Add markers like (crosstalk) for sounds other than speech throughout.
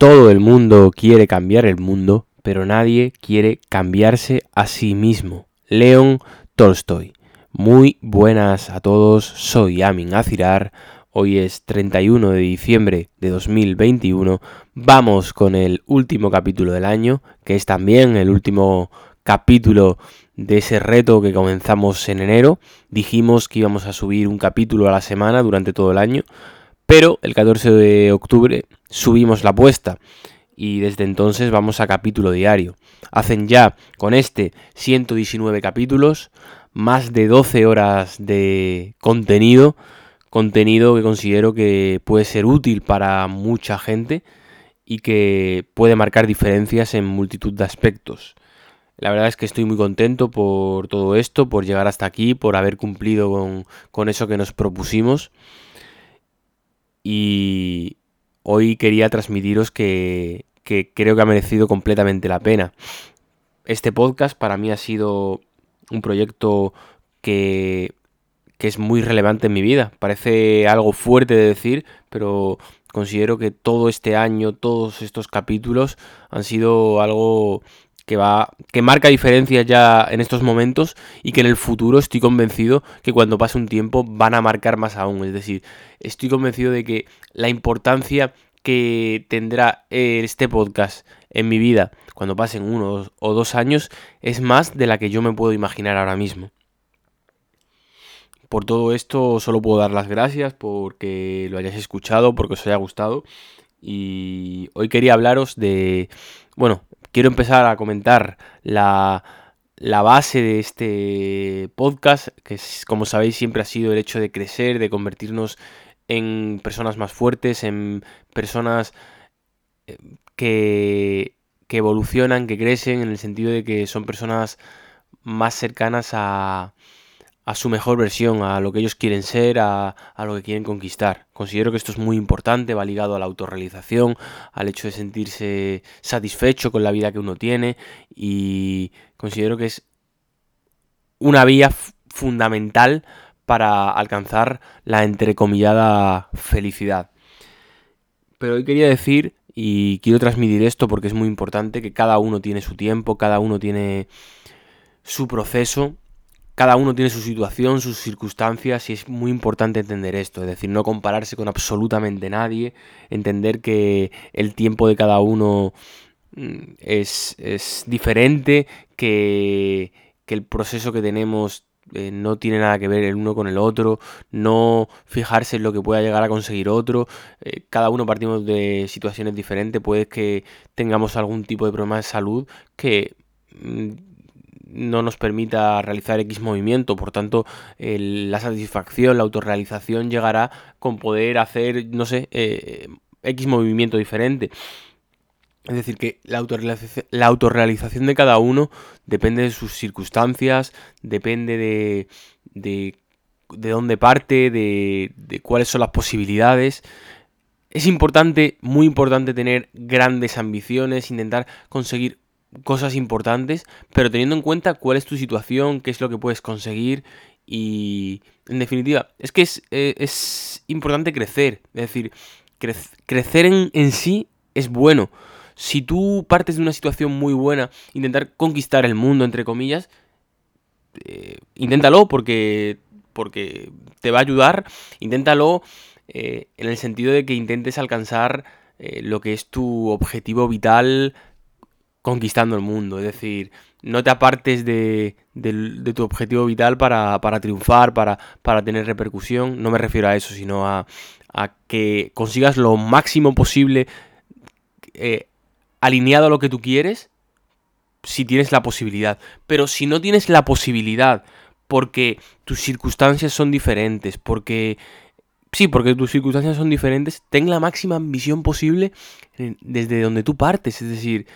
Todo el mundo quiere cambiar el mundo, pero nadie quiere cambiarse a sí mismo. León Tolstoy. Muy buenas a todos, soy Amin Azirar. Hoy es 31 de diciembre de 2021. Vamos con el último capítulo del año, que es también el último capítulo de ese reto que comenzamos en enero. Dijimos que íbamos a subir un capítulo a la semana durante todo el año, pero el 14 de octubre subimos la apuesta y desde entonces vamos a capítulo diario. Hacen ya con este 119 capítulos, más de 12 horas de contenido, contenido que considero que puede ser útil para mucha gente y que puede marcar diferencias en multitud de aspectos. La verdad es que estoy muy contento por todo esto, por llegar hasta aquí, por haber cumplido con, con eso que nos propusimos. Y, hoy quería transmitiros que, creo que ha merecido completamente la pena. Este podcast para mí ha sido un proyecto que, es muy relevante en mi vida. Parece algo fuerte de decir, pero considero que todo este año, todos estos capítulos han sido algo que va que marca diferencias ya en estos momentos y que en el futuro estoy convencido que cuando pase un tiempo van a marcar más aún, es decir, estoy convencido de que la importancia que tendrá este podcast en mi vida cuando pasen uno o dos años es más de la que yo me puedo imaginar ahora mismo. Por todo esto solo puedo dar las gracias porque lo hayáis escuchado, porque os haya gustado. Y hoy quería hablaros de, bueno, quiero empezar a comentar la, base de este podcast, que como sabéis siempre ha sido el hecho de crecer, de convertirnos en personas más fuertes, en personas eh, que, que evolucionan, que crecen, en el sentido de que son personas más cercanas a, a su mejor versión, a lo que ellos quieren ser, a, lo que quieren conquistar. Considero que esto es muy importante, va ligado a la autorrealización, al hecho de sentirse satisfecho con la vida que uno tiene y considero que es una vía fundamental para alcanzar la entrecomillada felicidad. Pero hoy quería decir, y quiero transmitir esto porque es muy importante, que cada uno tiene su tiempo, cada uno tiene su proceso cada uno tiene su situación, sus circunstancias y es muy importante entender esto, es decir, no compararse con absolutamente nadie, entender que el tiempo de cada uno mm, es, diferente, que, el proceso que tenemos eh, no tiene nada que ver el uno con el otro, no fijarse en lo que pueda llegar a conseguir otro, eh, cada uno partimos de situaciones diferentes, puede que tengamos algún tipo de problema de salud que mm, no nos permita realizar X movimiento, por tanto la satisfacción, la autorrealización llegará con poder hacer, no sé, eh, X movimiento diferente. Es decir, que la autorrealización, de cada uno depende de sus circunstancias, depende de, de, de dónde parte, de, de cuáles son las posibilidades. Es importante, muy importante tener grandes ambiciones, intentar conseguir cosas importantes, pero teniendo en cuenta cuál es tu situación, qué es lo que puedes conseguir y, en definitiva, es que es, eh, importante crecer, es decir, crecer en, en sí es bueno. Si tú partes de una situación muy buena, intentar conquistar el mundo, entre comillas, eh, inténtalo porque, porque te va a ayudar, inténtalo eh, en el sentido de que intentes alcanzar lo que es tu objetivo vital conquistando el mundo. Es decir, no te apartes de, tu objetivo vital para, triunfar, para, para, tener repercusión. No me refiero a eso, sino a, que consigas lo máximo posible eh, alineado a lo que tú quieres, si tienes la posibilidad. Pero si no tienes la posibilidad, porque tus circunstancias son diferentes, porque... Sí, porque tus circunstancias son diferentes, ten la máxima ambición posible desde donde tú partes. Es decir,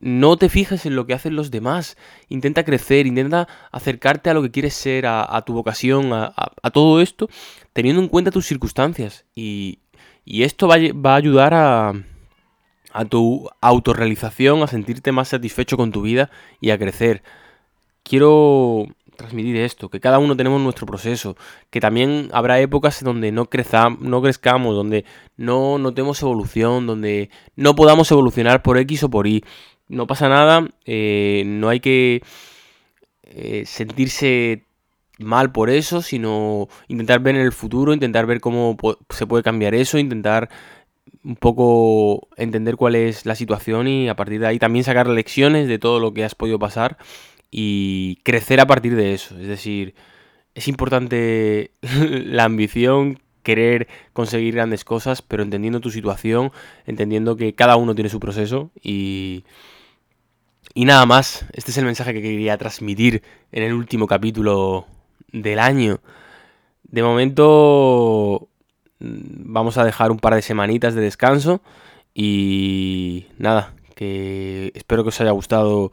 no te fijes en lo que hacen los demás. Intenta crecer, intenta acercarte a lo que quieres ser, a, tu vocación, a, todo esto, teniendo en cuenta tus circunstancias. Y, esto va, a ayudar a, a tu autorrealización, a sentirte más satisfecho con tu vida y a crecer. Quiero transmitir esto, que cada uno tenemos nuestro proceso, que también habrá épocas donde no, no crezcamos, donde no notemos evolución, donde no podamos evolucionar por X o por Y. No pasa nada, eh, no hay que eh, sentirse mal por eso, sino intentar ver en el futuro, intentar ver cómo se puede cambiar eso, intentar un poco entender cuál es la situación y a partir de ahí también sacar lecciones de todo lo que has podido pasar y crecer a partir de eso. Es decir, es importante (laughs) la ambición, querer conseguir grandes cosas, pero entendiendo tu situación, entendiendo que cada uno tiene su proceso y... Y nada más, este es el mensaje que quería transmitir en el último capítulo del año. De momento mm, vamos a dejar un par de semanitas de descanso y nada, que espero que os haya gustado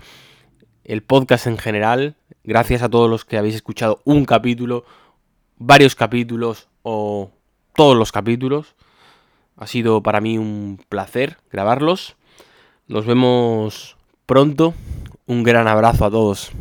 el podcast en general. Gracias a todos los que habéis escuchado un capítulo, varios capítulos o todos los capítulos. Ha sido para mí un placer grabarlos. Nos vemos pronto. Un gran abrazo a todos.